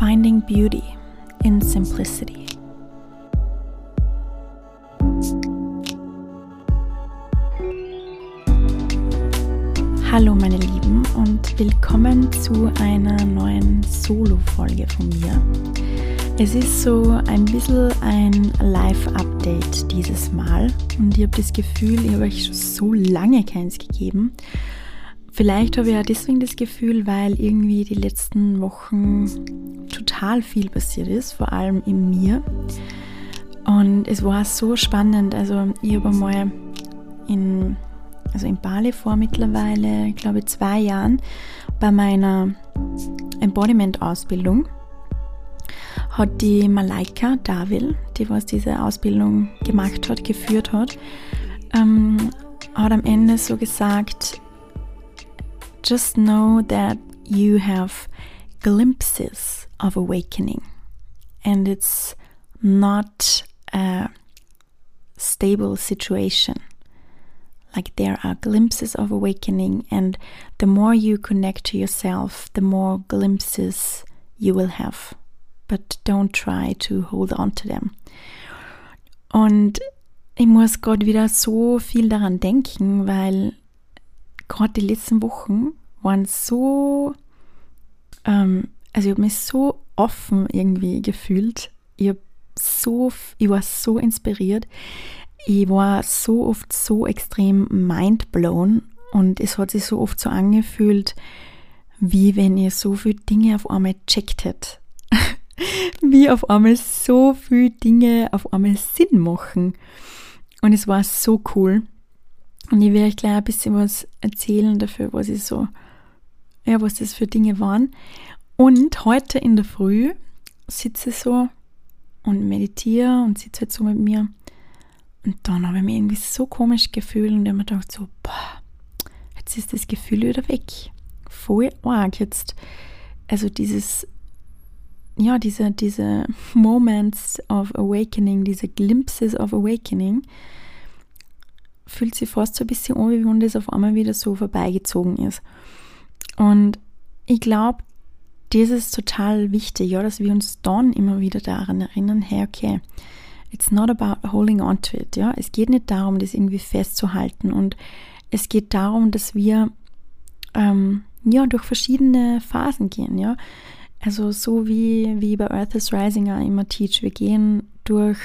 Finding Beauty in Simplicity. Hallo meine Lieben und willkommen zu einer neuen Solo-Folge von mir. Es ist so ein bisschen ein Live-Update dieses Mal und ich habe das Gefühl, ich habe euch schon so lange keins gegeben Vielleicht habe ich ja deswegen das Gefühl, weil irgendwie die letzten Wochen total viel passiert ist, vor allem in mir. Und es war so spannend. Also ich habe einmal in, also in Bali vor mittlerweile, glaube ich, zwei Jahren bei meiner Embodiment-Ausbildung hat die Malaika Davil, die was diese Ausbildung gemacht hat, geführt hat, ähm, hat am Ende so gesagt, just know that you have glimpses of awakening and it's not a stable situation. Like there are glimpses of awakening, and the more you connect to yourself, the more glimpses you will have. But don't try to hold on to them. Und ich muss gerade wieder so viel daran denken, weil gerade die letzten Wochen waren so, ähm, also ich habe mich so offen irgendwie gefühlt. Ich, so, ich war so inspiriert. Ich war so oft so extrem mindblown und es hat sich so oft so angefühlt, wie wenn ihr so viele Dinge auf einmal checkt hättet. wie auf einmal so viele Dinge auf einmal Sinn machen. Und es war so cool. Und ich werde euch gleich ein bisschen was erzählen dafür, was ich so, ja, was das für Dinge waren. Und heute in der Früh sitze ich so und meditiere und sitze jetzt so mit mir. Und dann habe ich mich irgendwie so komisch gefühlt und habe mir gedacht so, boah, jetzt ist das Gefühl wieder weg. Voll arg jetzt. Also dieses, ja, diese, diese Moments of Awakening, diese Glimpses of Awakening, fühlt sich fast so ein bisschen an, wie wenn das auf einmal wieder so vorbeigezogen ist. Und ich glaube, das ist total wichtig, ja, dass wir uns dann immer wieder daran erinnern, hey, okay, it's not about holding on to it, ja. Es geht nicht darum, das irgendwie festzuhalten und es geht darum, dass wir ähm, ja durch verschiedene Phasen gehen, ja. Also so wie, wie bei Earth is Rising auch immer teach, wir gehen durch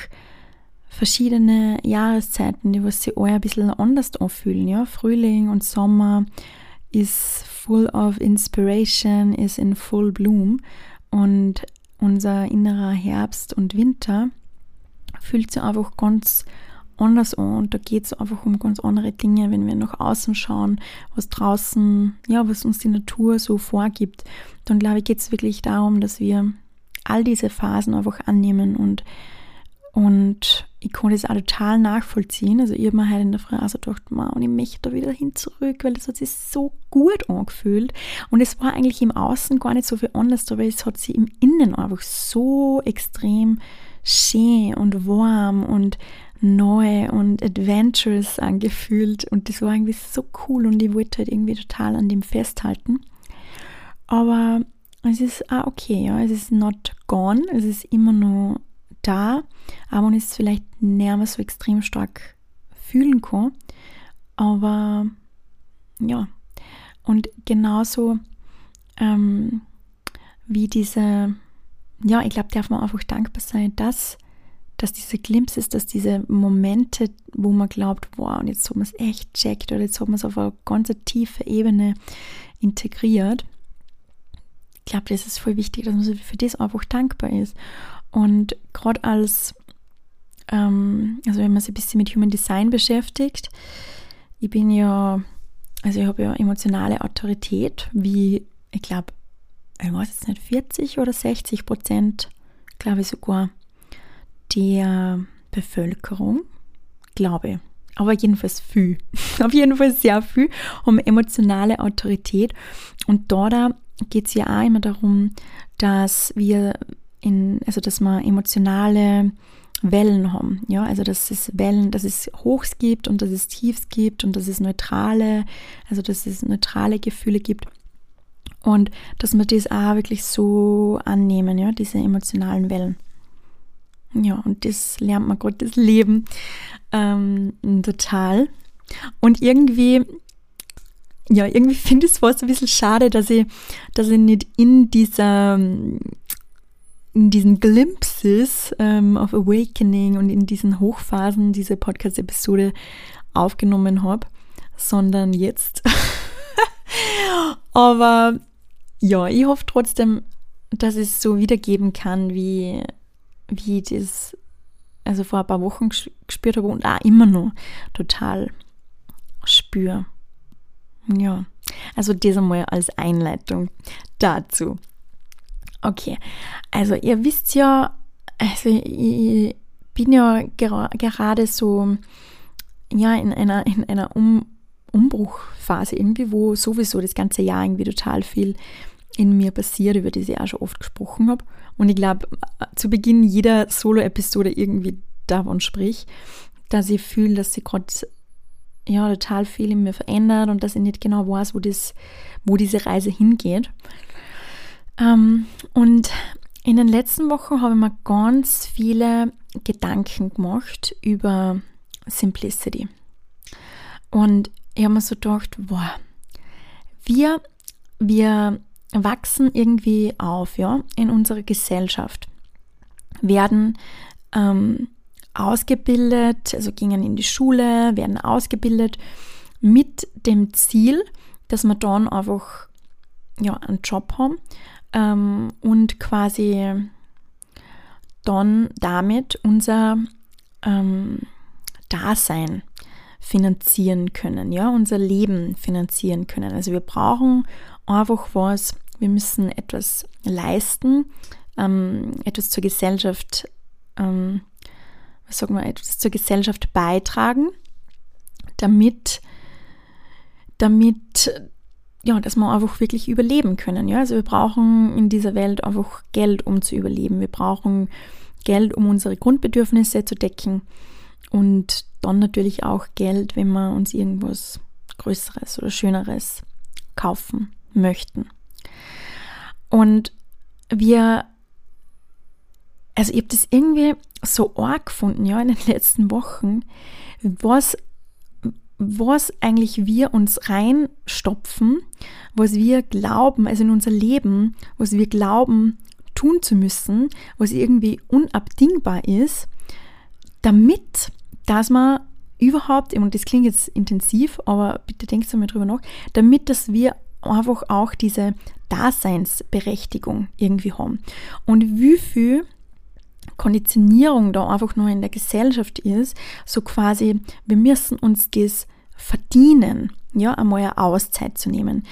verschiedene Jahreszeiten, die was sich alle ein bisschen anders anfühlen. Ja? Frühling und Sommer ist full of inspiration, ist in full bloom. Und unser innerer Herbst und Winter fühlt sich einfach ganz anders an. Und da geht es einfach um ganz andere Dinge, wenn wir nach außen schauen, was draußen, ja, was uns die Natur so vorgibt, dann glaube ich, geht es wirklich darum, dass wir all diese Phasen einfach annehmen und und ich konnte es auch total nachvollziehen. Also ich habe mir heute in der Früh gedacht, man, und ich möchte da wieder hin zurück, weil das hat sich so gut angefühlt. Und es war eigentlich im Außen gar nicht so viel anders, aber es hat sich im Innen einfach so extrem schön und warm und neu und adventurous angefühlt. Und das war irgendwie so cool und ich wollte halt irgendwie total an dem festhalten. Aber es ist auch okay, ja, es ist not gone, es ist immer noch da, aber man ist vielleicht nicht mehr so extrem stark fühlen kann. Aber ja, und genauso ähm, wie diese, ja, ich glaube, darf man einfach dankbar sein, dass, dass diese Glimpse ist, dass diese Momente, wo man glaubt, wow, und jetzt hat man es echt checkt oder jetzt hat man es auf eine ganz tiefe Ebene integriert. Ich glaube, das ist voll wichtig, dass man für das einfach dankbar ist. Und gerade als, ähm, also wenn man sich ein bisschen mit Human Design beschäftigt, ich bin ja, also ich habe ja emotionale Autorität, wie, ich glaube, ich weiß jetzt nicht, 40 oder 60 Prozent, glaube ich sogar, der Bevölkerung, glaube aber jedenfalls viel, auf jeden Fall sehr viel, um emotionale Autorität. Und da geht es ja auch immer darum, dass wir in, also dass wir emotionale Wellen haben, ja, also dass es Wellen, dass es Hochs gibt und dass es Tiefs gibt und dass es neutrale, also dass es neutrale Gefühle gibt. Und dass wir das auch wirklich so annehmen, ja, diese emotionalen Wellen. Ja, und das lernt man gerade das Leben ähm, total. Und irgendwie, ja, irgendwie finde ich es fast ein bisschen schade, dass ich, dass ich nicht in dieser, in diesen Glimpses ähm, of Awakening und in diesen Hochphasen diese Podcast-Episode aufgenommen habe, sondern jetzt. Aber ja, ich hoffe trotzdem, dass ich es so wiedergeben kann, wie, wie ich das also vor ein paar Wochen gespürt habe und auch immer noch total spüre. Ja, also das einmal als Einleitung dazu. Okay, also ihr wisst ja, also ich bin ja gera gerade so ja in einer in einer um Umbruchphase irgendwie, wo sowieso das ganze Jahr irgendwie total viel in mir passiert, über die ich auch schon oft gesprochen habe. Und ich glaube, zu Beginn jeder Solo-Episode irgendwie davon sprich, dass ich fühle, dass sie gerade ja, total viel in mir verändert und dass ich nicht genau weiß, wo, das, wo diese Reise hingeht. Ähm, und in den letzten Wochen habe ich mir ganz viele Gedanken gemacht über Simplicity. Und ich habe mir so gedacht, boah, wir, wir wachsen irgendwie auf, ja, in unserer Gesellschaft, werden ähm, ausgebildet, also gingen in die Schule, werden ausgebildet mit dem Ziel, dass wir dann einfach ja, einen Job haben ähm, und quasi dann damit unser ähm, Dasein finanzieren können, ja, unser Leben finanzieren können. Also wir brauchen einfach was, wir müssen etwas leisten, ähm, etwas zur Gesellschaft, ähm, was sagen wir, etwas zur Gesellschaft beitragen, damit, damit, ja, dass wir einfach wirklich überleben können. Ja, also wir brauchen in dieser Welt einfach Geld, um zu überleben. Wir brauchen Geld, um unsere Grundbedürfnisse zu decken und dann natürlich auch Geld, wenn wir uns irgendwas Größeres oder Schöneres kaufen möchten. Und wir, also ich habe das irgendwie so arg gefunden, ja, in den letzten Wochen, was, was eigentlich wir uns reinstopfen, was wir glauben, also in unser Leben, was wir glauben tun zu müssen, was irgendwie unabdingbar ist, damit, dass man überhaupt, und das klingt jetzt intensiv, aber bitte denkt einmal drüber nach, damit, dass wir einfach auch diese Daseinsberechtigung irgendwie haben. Und wie viel Konditionierung da einfach nur in der Gesellschaft ist, so quasi, wir müssen uns das verdienen, ja, einmal eine Auszeit zu nehmen.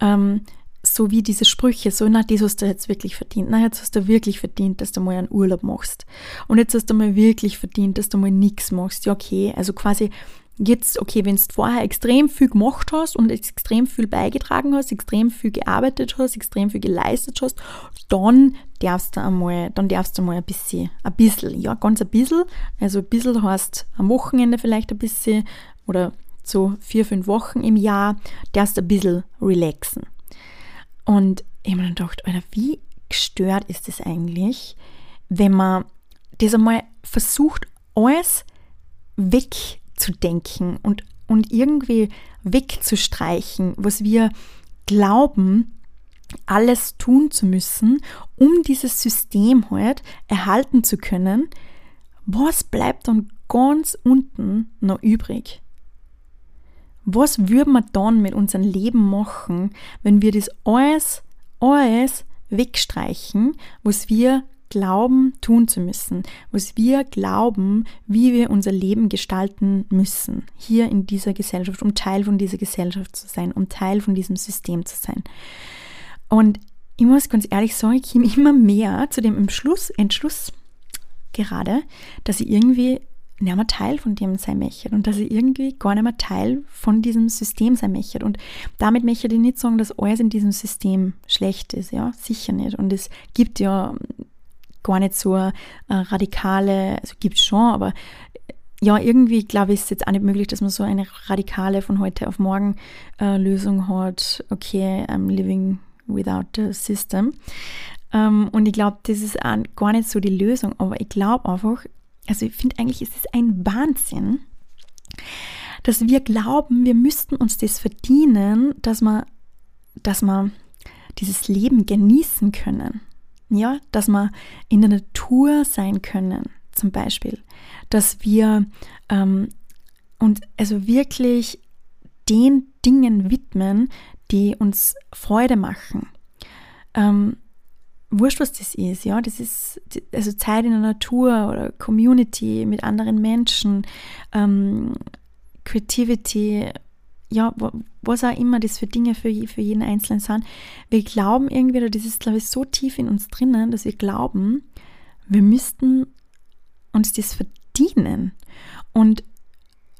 Ähm, so wie diese Sprüche, so, na, das hast du jetzt wirklich verdient. Na, jetzt hast du wirklich verdient, dass du mal einen Urlaub machst. Und jetzt hast du mal wirklich verdient, dass du mal nichts machst. Ja, okay. Also quasi jetzt, okay, wenn du vorher extrem viel gemacht hast und extrem viel beigetragen hast, extrem viel gearbeitet hast, extrem viel geleistet hast, dann darfst du einmal, dann darfst du mal ein bisschen, ein bisschen, ja, ganz ein bisschen. Also ein bisschen heißt am Wochenende vielleicht ein bisschen oder so vier, fünf Wochen im Jahr, darfst du ein bisschen relaxen. Und ich habe mir dann gedacht, Alter, wie gestört ist das eigentlich, wenn man das einmal versucht, alles wegzudenken und, und irgendwie wegzustreichen, was wir glauben, alles tun zu müssen, um dieses System halt erhalten zu können, was bleibt dann ganz unten noch übrig? was würden wir dann mit unserem Leben machen, wenn wir das alles, alles wegstreichen, was wir glauben tun zu müssen, was wir glauben, wie wir unser Leben gestalten müssen, hier in dieser Gesellschaft, um Teil von dieser Gesellschaft zu sein, um Teil von diesem System zu sein. Und ich muss ganz ehrlich sagen, ich komme immer mehr zu dem Entschluss, Entschluss gerade, dass ich irgendwie nicht mehr Teil von dem sein möchte und dass ich irgendwie gar nicht mehr Teil von diesem System sein möchte. Und damit möchte ich nicht sagen, dass alles in diesem System schlecht ist, ja, sicher nicht. Und es gibt ja gar nicht so eine radikale, also gibt es schon, aber ja, irgendwie glaube ich, ist es jetzt auch nicht möglich, dass man so eine radikale von heute auf morgen äh, Lösung hat. Okay, I'm living without the system. Ähm, und ich glaube, das ist auch gar nicht so die Lösung, aber ich glaube einfach, also ich finde eigentlich, ist es ein Wahnsinn, dass wir glauben, wir müssten uns das verdienen, dass wir, dass wir dieses Leben genießen können. Ja, dass wir in der Natur sein können, zum Beispiel. Dass wir ähm, uns also wirklich den Dingen widmen, die uns Freude machen. Ähm, wurscht, was das ist, ja, das ist also Zeit in der Natur oder Community mit anderen Menschen, ähm, Creativity, ja, was auch immer das für Dinge für, für jeden Einzelnen sind. Wir glauben irgendwie, oder das ist, glaube ich, so tief in uns drinnen, dass wir glauben, wir müssten uns das verdienen. Und,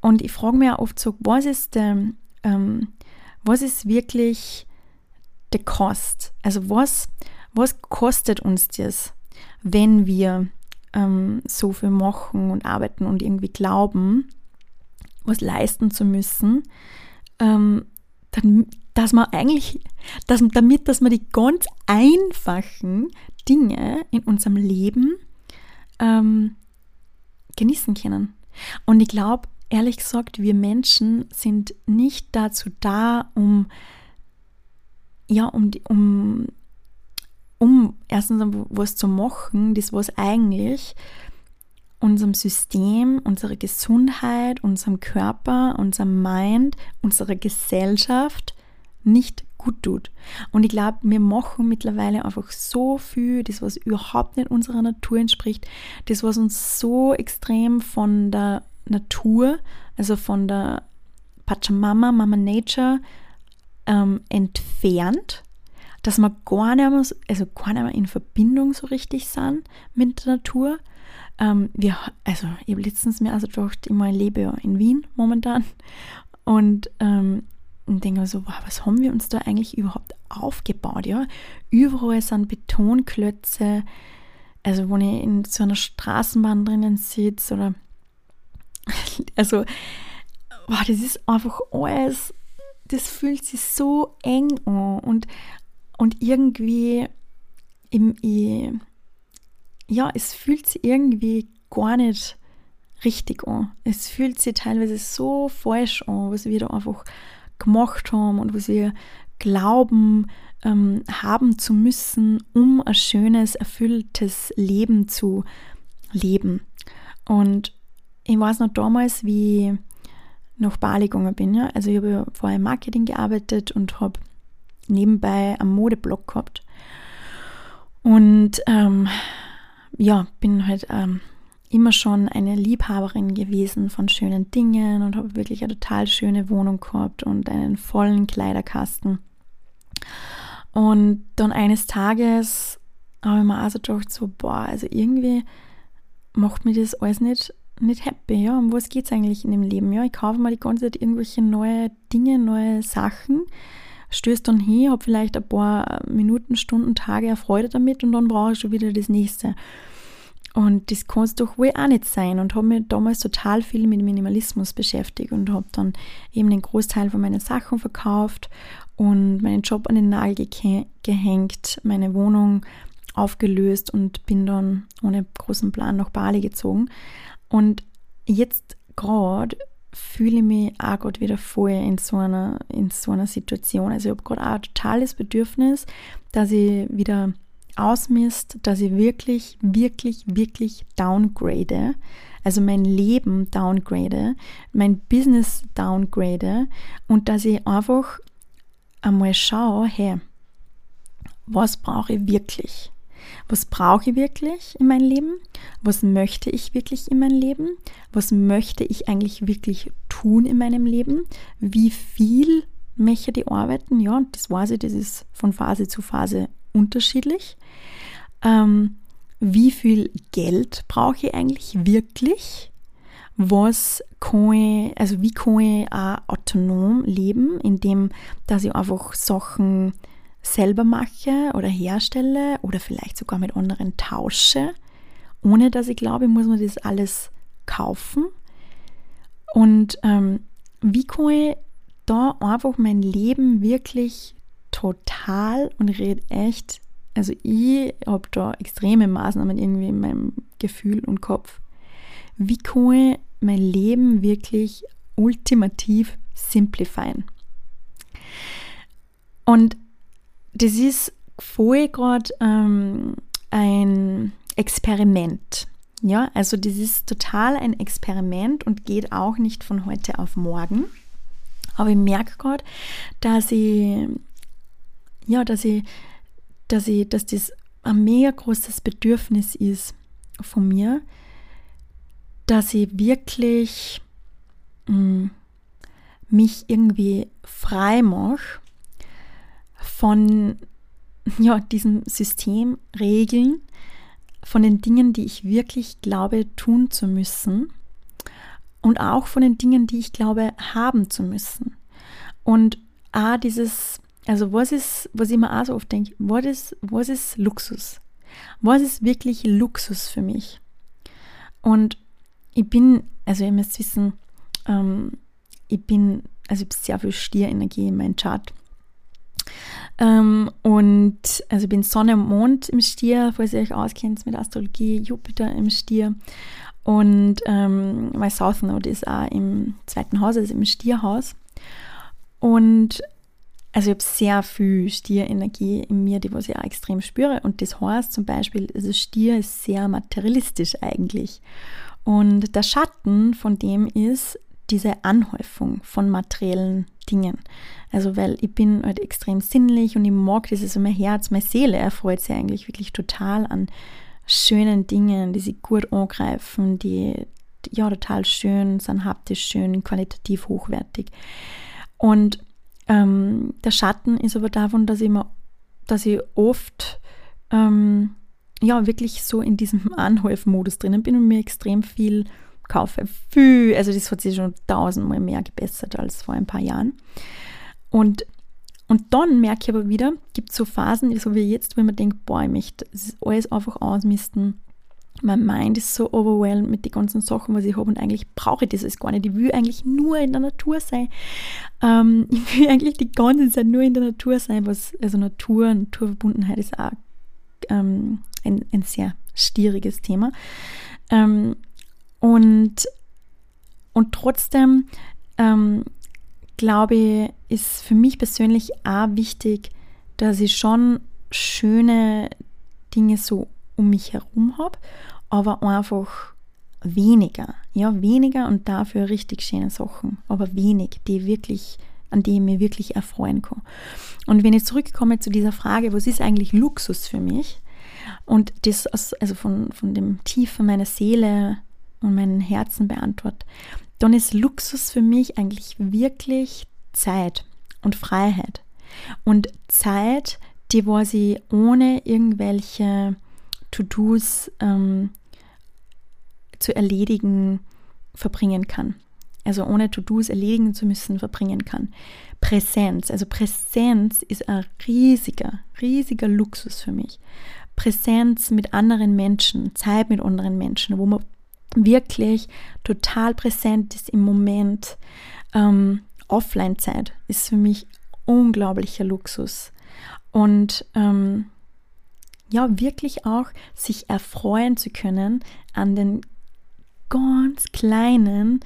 und ich frage mich auch oft so, was ist der, ähm, was ist wirklich der Kost? Also was, was kostet uns das, wenn wir ähm, so viel machen und arbeiten und irgendwie glauben, was leisten zu müssen, ähm, dann, dass man eigentlich, dass, damit, dass man die ganz einfachen Dinge in unserem Leben ähm, genießen können. Und ich glaube, ehrlich gesagt, wir Menschen sind nicht dazu da, um ja, um, um, um erstens was zu machen, das was eigentlich unserem System, unserer Gesundheit, unserem Körper, unserem Mind, unserer Gesellschaft nicht gut tut. Und ich glaube, wir machen mittlerweile einfach so viel, das was überhaupt nicht unserer Natur entspricht, das was uns so extrem von der Natur, also von der Pachamama, Mama Nature ähm, entfernt, dass wir gar nicht, mehr, also gar nicht mehr in Verbindung so richtig sind mit der Natur ähm, wir, also ich habe letztens mir also gedacht, ich, meine, lebe ja in Wien momentan und, ähm, denke mir so, wow, was haben wir uns da eigentlich überhaupt aufgebaut, ja? Überall sind Betonklötze, also wo ich in so einer Straßenbahn drinnen sitze oder also wow, das ist einfach alles, das fühlt sich so eng an und, und irgendwie im, ja, es fühlt sich irgendwie gar nicht richtig an. Es fühlt sich teilweise so falsch an, was wir da einfach gemacht haben und was wir glauben ähm, haben zu müssen, um ein schönes, erfülltes Leben zu leben. Und ich weiß noch damals, wie ich nach Bali gegangen bin. Ja? Also ich habe ja vorher im Marketing gearbeitet und habe nebenbei einen Modeblog gehabt. Und ähm, ja, bin halt ähm, immer schon eine Liebhaberin gewesen von schönen Dingen und habe wirklich eine total schöne Wohnung gehabt und einen vollen Kleiderkasten. Und dann eines Tages habe ich mir also gedacht, so, boah, also irgendwie macht mir das alles nicht, nicht happy, ja. Um was geht es eigentlich in dem Leben? Ja, ich kaufe mir die ganze Zeit irgendwelche neue Dinge, neue Sachen, stößt dann hin, habe vielleicht ein paar Minuten, Stunden, Tage Erfreude damit und dann brauche ich schon wieder das nächste. Und das kann es doch wohl auch nicht sein. Und habe mich damals total viel mit Minimalismus beschäftigt und habe dann eben den Großteil von meinen Sachen verkauft und meinen Job an den Nagel ge gehängt, meine Wohnung aufgelöst und bin dann ohne großen Plan nach Bali gezogen. Und jetzt gerade fühle ich mich auch gerade wieder voll in so einer, in so einer Situation. Also ich habe gerade auch ein totales Bedürfnis, dass ich wieder ausmisst, dass ich wirklich, wirklich, wirklich downgrade, also mein Leben downgrade, mein Business downgrade und dass ich einfach einmal schaue, hey, was brauche ich wirklich? Was brauche ich wirklich in meinem Leben? Was möchte ich wirklich in meinem Leben? Was möchte ich eigentlich wirklich tun in meinem Leben? Wie viel möchte ich arbeiten? Ja, das weiß ich, das ist von Phase zu Phase unterschiedlich. Ähm, wie viel Geld brauche ich eigentlich wirklich? Was kann ich, also wie kann ich auch autonom leben, indem dass ich einfach Sachen selber mache oder herstelle oder vielleicht sogar mit anderen tausche, ohne dass ich glaube, muss mir das alles kaufen. Und ähm, wie kann ich da einfach mein Leben wirklich total und rede echt, also ich habe da extreme Maßnahmen irgendwie in meinem Gefühl und Kopf. Wie kann ich mein Leben wirklich ultimativ simplifieren? Und das ist voll gerade ähm, ein Experiment. Ja, also das ist total ein Experiment und geht auch nicht von heute auf morgen. Aber ich merke gerade, dass ich, ja, dass ich, dass ich, dass das ein mega großes Bedürfnis ist von mir, dass ich wirklich mh, mm, mich irgendwie frei mache von ja, diesem System, Regeln, von den Dingen, die ich wirklich glaube tun zu müssen und auch von den Dingen, die ich glaube haben zu müssen. Und auch dieses, also was ist, was ich mir auch so oft denke, was ist, was ist Luxus? Was ist wirklich Luxus für mich? Und ich bin, also ihr müsst wissen, ähm, ich bin, also ich habe sehr viel Stierenergie in meinem Chart. Ähm, und also ich bin Sonne und Mond im Stier, falls ihr euch auskennt mit Astrologie, Jupiter im Stier. Und ähm, mein South Node ist auch im zweiten Haus, also im Stierhaus. Und also ich habe sehr viel Stierenergie in mir, die was ich auch extrem spüre. Und das heißt zum Beispiel, also Stier ist sehr materialistisch eigentlich. Und der Schatten von dem ist diese Anhäufung von materiellen Dingen. Also weil ich bin halt extrem sinnlich und ich mag das, also mein Herz, meine Seele erfreut sich eigentlich wirklich total an schönen Dingen, die sich gut angreifen, die, ja total schön sind, haptisch schön, qualitativ hochwertig. Und ähm, der Schatten ist aber davon, dass ich, mir, dass ich oft ähm, ja wirklich so in diesem Anhäufmodus drinnen bin und mir extrem viel kaufe. Viel, also das hat sich schon tausendmal mehr gebessert als vor ein paar Jahren. Und, und dann merke ich aber wieder, gibt es so Phasen, so wie jetzt, wo man denkt, boah, ich möchte alles einfach ausmisten. Mein Mind ist so overwhelmed mit den ganzen Sachen, was ich habe und eigentlich brauche ich das alles gar nicht. Ich will eigentlich nur in der Natur sein. Ähm, ich will eigentlich die ganze Zeit nur in der Natur sein, was, also Natur, Naturverbundenheit ist auch ähm, ein, ein sehr stieriges Thema. Ähm, und, und trotzdem ähm, glaube ich, ist für mich persönlich auch wichtig, dass ich schon schöne Dinge so um mich herum habe, aber einfach weniger. Ja, weniger und dafür richtig schöne Sachen, aber wenig, die wirklich, an die ich mir wirklich erfreuen kann. Und wenn ich zurückkomme zu dieser Frage, was ist eigentlich Luxus für mich? Und das also von, von dem Tiefen meiner Seele und meinem Herzen beantwortet, dann ist Luxus für mich eigentlich wirklich Zeit und Freiheit. Und Zeit, die wo sie ohne irgendwelche To-Dos ähm, zu erledigen verbringen kann. Also ohne To-Dos erledigen zu müssen verbringen kann. Präsenz, also Präsenz ist ein riesiger, riesiger Luxus für mich. Präsenz mit anderen Menschen, Zeit mit anderen Menschen, wo man wirklich total präsent ist im Moment. Ähm, Offline-Zeit ist für mich unglaublicher Luxus. Und ähm, ja, wirklich auch sich erfreuen zu können an den ganz kleinen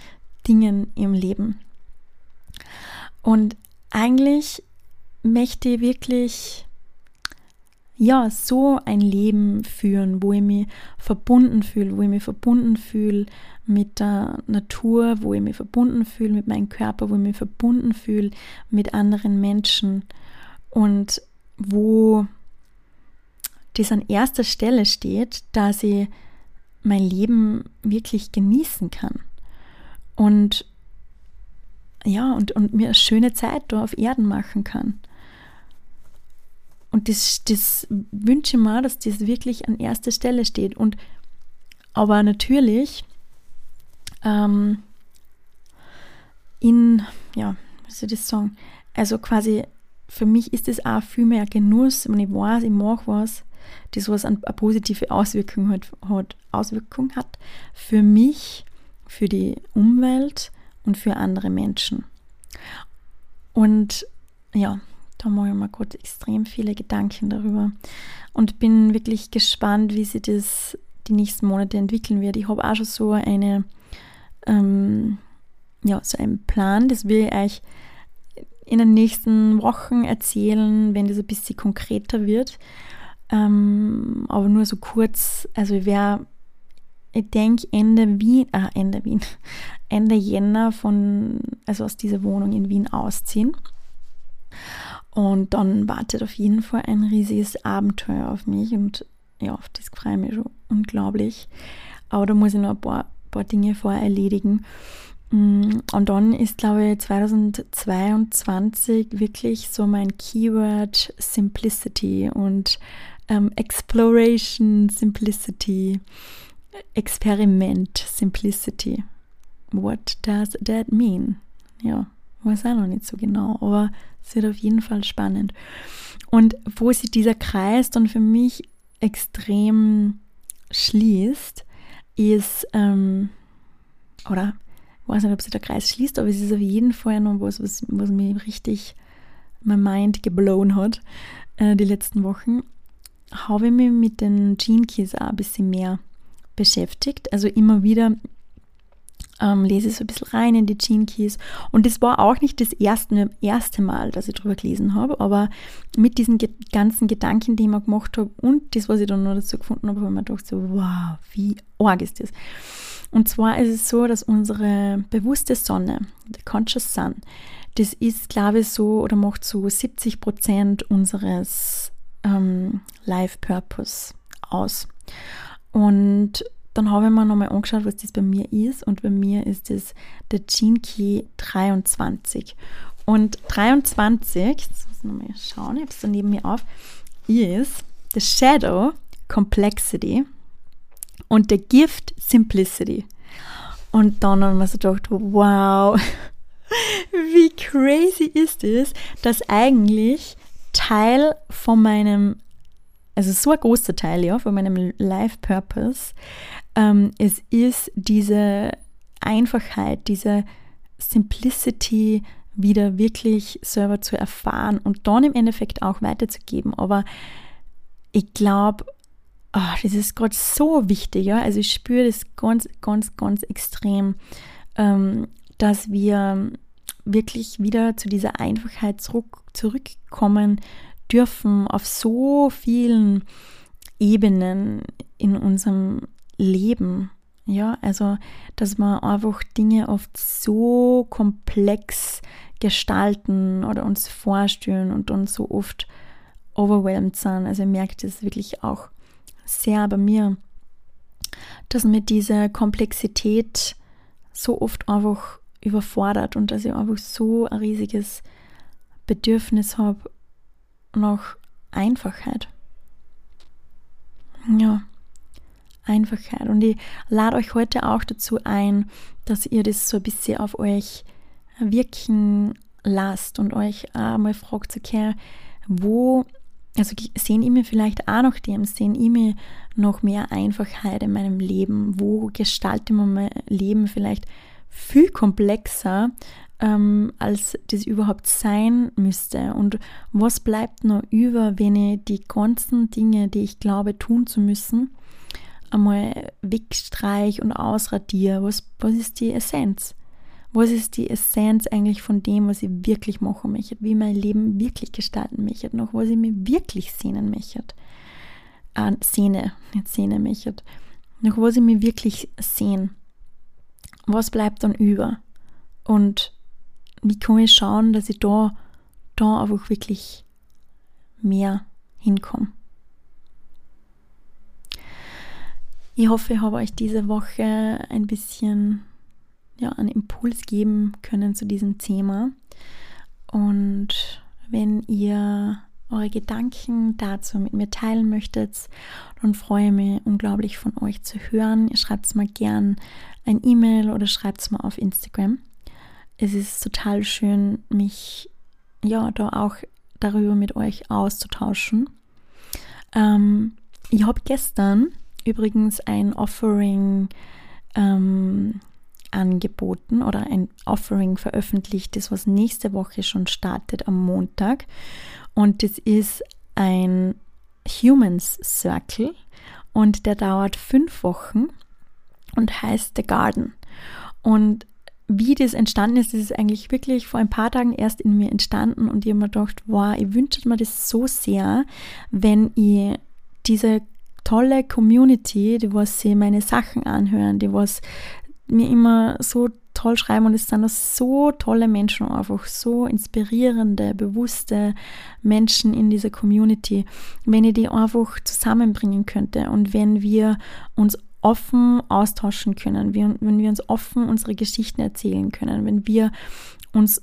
Dingen im Leben. Und eigentlich möchte ich wirklich ja, so ein Leben führen, wo ich mich verbunden fühle, wo ich mich verbunden fühle mit der Natur, wo ich mich verbunden fühle mit meinem Körper, wo ich mich verbunden fühle mit anderen Menschen und wo das an erster Stelle steht, dass ich mein Leben wirklich genießen kann. Und ja, und, und mir eine schöne Zeit da auf Erden machen kann. Und das, das wünsche ich mir, dass das wirklich an erster Stelle steht. Und aber natürlich ähm, in, ja, wie soll ich das sagen? Also quasi für mich ist es auch viel mehr Genuss, wenn ich weiß, ich mache was, das was eine, positive Auswirkung hat, hat, Auswirkung hat für mich, für die Umwelt und für andere Menschen. Und ja, Mir gerade extrem viele Gedanken darüber und bin wirklich gespannt, wie sich das die nächsten Monate entwickeln wird. Ich habe auch schon so eine, ähm, ja, so einen Plan, das will ich euch in den nächsten Wochen erzählen, wenn das ein bisschen konkreter wird. Ähm, aber nur so kurz, also ich werde, ich denke Ende Wien, äh, Ende Wien, Ende Jänner von, also aus dieser Wohnung in Wien ausziehen. Und dann wartet auf jeden Fall ein riesiges Abenteuer auf mich und ja, auf das freue ich mich schon unglaublich. Aber da muss ich noch ein paar, paar Dinge vorher erledigen. Mm, und dann ist, glaube ich, 2022 wirklich so mein Keyword Simplicity und ähm, Exploration Simplicity, Experiment Simplicity. What does that mean? Ja, weiß auch noch nicht so genau, aber es wird auf jeden Fall spannend. Und wo sich dieser Kreis dann für mich extrem schließt, ist, ähm, oder ich weiß nicht, ob sich der Kreis schließt, aber es ist auf jeden Fall noch was, was, was mich richtig mein Mind geblown hat äh, die letzten Wochen. Habe ich mich mit den Gene Keys auch ein bisschen mehr beschäftigt. Also immer wieder ähm, lese so ein bisschen rein in die Gene Keys. Und das war auch nicht das erste, erste Mal, dass ich darüber gelesen habe, aber mit diesen ganzen Gedanken, die ich mir gemacht habe und das, was ich dann noch dazu gefunden habe, habe ich mir gedacht, so, wow, wie arg ist das. Und zwar ist es so, dass unsere bewusste Sonne, the Conscious Sun, das ist, glaube ich, so oder macht so 70 Prozent unseres ähm, Life Purpose aus. Und dann habe ich mir nochmal angeschaut, was das bei mir ist. Und bei mir ist das der Gene Key 23. Und 23, jetzt muss ich nochmal schauen, ich habe es da neben mir auf, ist the Shadow Complexity und der Gift Simplicity. Und dann haben wir so gedacht, wow, wie crazy ist es, dass eigentlich Teil von meinem, also so ein großer Teil ja, von meinem Life Purpose, ähm, es ist diese Einfachheit, diese Simplicity wieder wirklich selber zu erfahren und dann im Endeffekt auch weiterzugeben. Aber ich glaube, oh, das ist gerade so wichtig, ja. Also ich spüre das ganz, ganz, ganz extrem, ähm, dass wir wirklich wieder zu dieser Einfachheit zurück, zurückkommen dürfen auf so vielen Ebenen in unserem Leben. Ja, also, dass wir einfach Dinge oft so komplex gestalten oder uns vorstellen und uns so oft overwhelmed sind. Also, ich merke das wirklich auch sehr bei mir, dass mir diese Komplexität so oft einfach überfordert und dass ich einfach so ein riesiges Bedürfnis habe nach Einfachheit. Ja. Einfachheit. Und ich lade euch heute auch dazu ein, dass ihr das so ein bisschen auf euch wirken lasst und euch einmal fragt, okay, wo, also sehen ich mir vielleicht auch noch dem, sehen ich mir noch mehr Einfachheit in meinem Leben? Wo gestalte ich mein Leben vielleicht viel komplexer, ähm, als das überhaupt sein müsste? Und was bleibt noch über, wenn ich die ganzen Dinge, die ich glaube tun zu müssen, einmal wegstreich und ausradiere, was, was ist die Essenz? Was ist die Essenz eigentlich von dem, was ich wirklich machen möchte, wie mein Leben wirklich gestalten möchte, noch was ich mir wirklich sehnen möchte? Äh, sehne, nicht sehnen möchte. Nach was ich mir wirklich sehne. Was bleibt dann über? Und wie kann ich schauen, dass ich da, da einfach wirklich mehr hinkomme? Ich hoffe, ich habe euch diese Woche ein bisschen ja, einen Impuls geben können zu diesem Thema. Und wenn ihr eure Gedanken dazu mit mir teilen möchtet, dann freue ich mich unglaublich von euch zu hören. Ihr schreibt es mal gern ein E-Mail oder schreibt es mal auf Instagram. Es ist total schön, mich ja da auch darüber mit euch auszutauschen. Ähm, ich habe gestern übrigens ein Offering ähm, angeboten oder ein Offering veröffentlicht, das was nächste Woche schon startet am Montag. Und das ist ein Humans Circle und der dauert fünf Wochen und heißt The Garden. Und wie das entstanden ist, das ist eigentlich wirklich vor ein paar Tagen erst in mir entstanden und ich habe mir gedacht, wow, ich wünsche mir das so sehr, wenn ich diese tolle Community, die was sie meine Sachen anhören, die was mir immer so toll schreiben und es sind so tolle Menschen, einfach so inspirierende, bewusste Menschen in dieser Community, wenn ich die einfach zusammenbringen könnte und wenn wir uns offen austauschen können, wenn wir uns offen unsere Geschichten erzählen können, wenn wir uns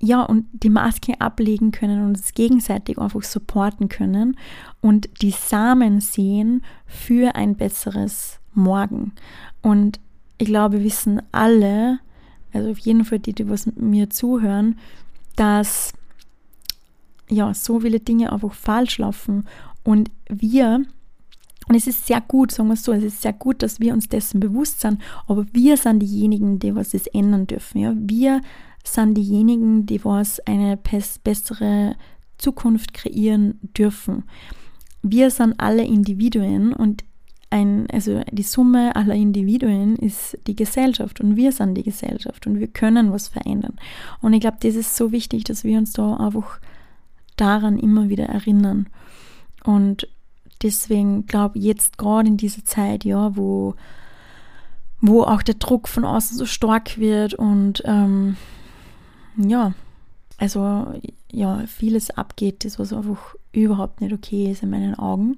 ja und die Maske ablegen können und uns gegenseitig einfach supporten können und die Samen sehen für ein besseres Morgen. Und ich glaube, wir wissen alle, also auf jeden Fall die, die was mir zuhören, dass ja so viele Dinge einfach falsch laufen und wir und es ist sehr gut, sagen wir es so, es ist sehr gut, dass wir uns dessen bewusst sind, aber wir sind diejenigen, die was das ändern dürfen. Ja? Wir sind diejenigen, die was eine bessere Zukunft kreieren dürfen. Wir sind alle Individuen und ein, also die Summe aller Individuen ist die Gesellschaft und wir sind die Gesellschaft und wir können was verändern. Und ich glaube, das ist so wichtig, dass wir uns da einfach daran immer wieder erinnern. Und deswegen glaube ich jetzt gerade in dieser Zeit, ja, wo, wo auch der Druck von außen so stark wird und ähm, ja, also ja, vieles abgeht, das was einfach überhaupt nicht okay ist in meinen Augen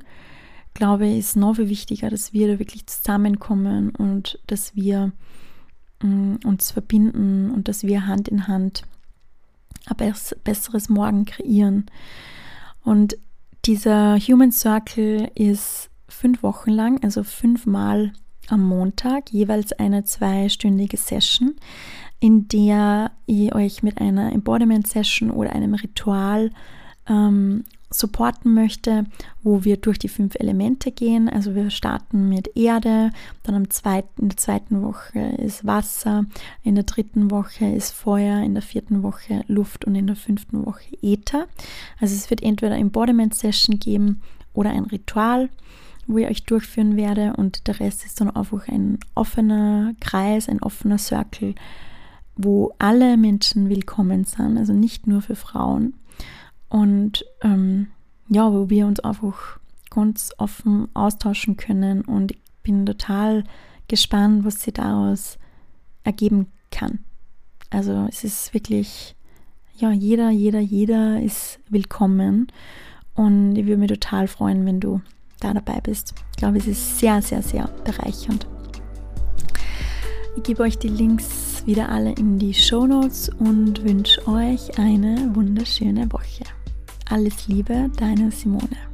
glaube ich, ist noch viel wichtiger, dass wir da wirklich zusammenkommen und dass wir mm, uns verbinden und dass wir Hand in Hand ein besseres Morgen kreieren. Und dieser Human Circle ist fünf Wochen lang, also fünfmal am Montag, jeweils eine zweistündige Session, in der ihr euch mit einer Embodiment Session oder einem Ritual ähm, supporten möchte, wo wir durch die fünf Elemente gehen. Also wir starten mit Erde, dann am zweiten, in der zweiten Woche ist Wasser, in der dritten Woche ist Feuer, in der vierten Woche Luft und in der fünften Woche Äther. Also es wird entweder Embodiment Session geben oder ein Ritual, wo ich euch durchführen werde und der Rest ist dann einfach ein offener Kreis, ein offener Circle, wo alle Menschen willkommen sind, also nicht nur für Frauen. Und ähm, ja, wo wir uns einfach ganz offen austauschen können. Und ich bin total gespannt, was sich daraus ergeben kann. Also es ist wirklich, ja, jeder, jeder, jeder ist willkommen. Und ich würde mich total freuen, wenn du da dabei bist. Ich glaube, es ist sehr, sehr, sehr bereichernd. Ich gebe euch die Wieder alle in die Show Notes und wünsche euch eine wunderschöne Woche. Alles Liebe, deine Simone.